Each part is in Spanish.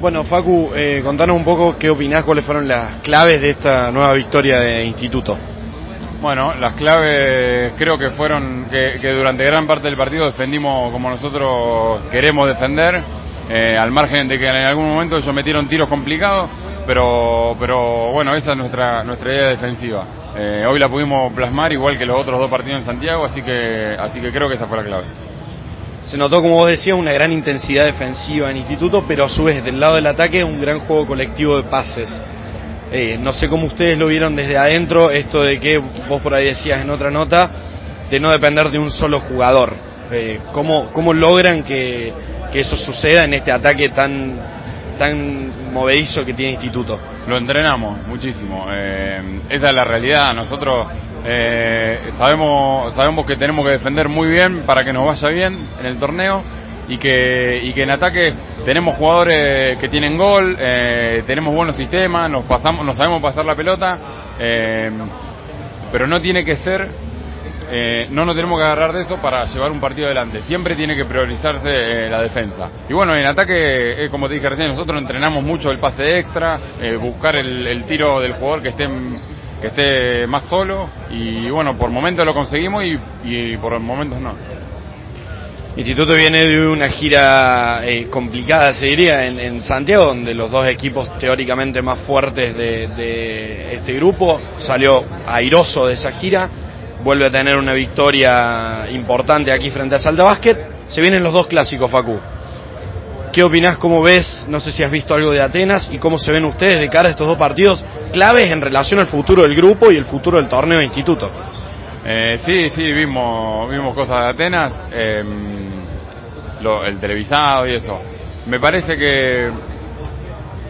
Bueno, Facu, eh, contanos un poco qué opinás, cuáles fueron las claves de esta nueva victoria de Instituto. Bueno, las claves creo que fueron que, que durante gran parte del partido defendimos como nosotros queremos defender, eh, al margen de que en algún momento ellos metieron tiros complicados, pero, pero bueno, esa es nuestra, nuestra idea defensiva. Eh, hoy la pudimos plasmar igual que los otros dos partidos en Santiago, así que, así que creo que esa fue la clave. Se notó, como vos decías, una gran intensidad defensiva en Instituto, pero a su vez del lado del ataque un gran juego colectivo de pases. Eh, no sé cómo ustedes lo vieron desde adentro, esto de que vos por ahí decías en otra nota, de no depender de un solo jugador. Eh, ¿cómo, ¿Cómo logran que, que eso suceda en este ataque tan, tan movedizo que tiene Instituto? Lo entrenamos muchísimo, eh, esa es la realidad. Nosotros sabemos, sabemos que tenemos que defender muy bien para que nos vaya bien en el torneo y que, y que en ataque tenemos jugadores que tienen gol, eh, tenemos buenos sistemas, nos, pasamos, nos sabemos pasar la pelota, eh, pero no tiene que ser, eh, no nos tenemos que agarrar de eso para llevar un partido adelante, siempre tiene que priorizarse eh, la defensa. Y bueno, en ataque, eh, como te dije recién, nosotros entrenamos mucho el pase extra, eh, buscar el, el tiro del jugador que esté que esté más solo y bueno, por momentos lo conseguimos y, por momentos no. Instituto viene de una gira eh, complicada, se diría, en, en, Santiago, donde los dos equipos teóricamente más fuertes de, de, este grupo salió airoso de esa gira, vuelve a tener una victoria importante aquí frente a Salta Basket. Se vienen los dos clásicos, Facu. ¿Qué opinás, cómo ves? No sé si has visto algo de Atenas y cómo se ven ustedes de cara a estos dos partidos claves en relación al futuro del grupo y el futuro del torneo de instituto. Eh, sí, sí, vimos, vimos cosas de Atenas, eh, lo, el televisado y eso. Me parece que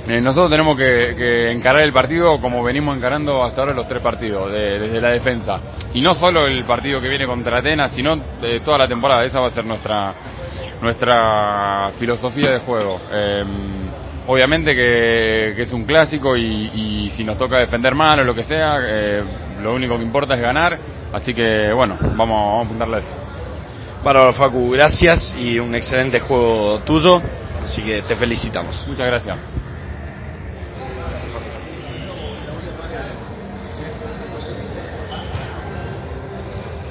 eh, nosotros tenemos que, que, encarar el partido como venimos encarando hasta ahora los tres partidos, de, desde la defensa. Y no solo el partido que viene contra Atenas, sino toda la temporada. Esa va a ser nuestra nuestra filosofía de juego. Eh, obviamente que, que, es un clásico y, y, si nos toca defender mal o lo que sea, eh, lo único que importa es ganar. Así que bueno, vamos, vamos a apuntarle a eso. Bárbaro Facu, gracias y un excelente juego tuyo. Así que te felicitamos. Muchas gracias.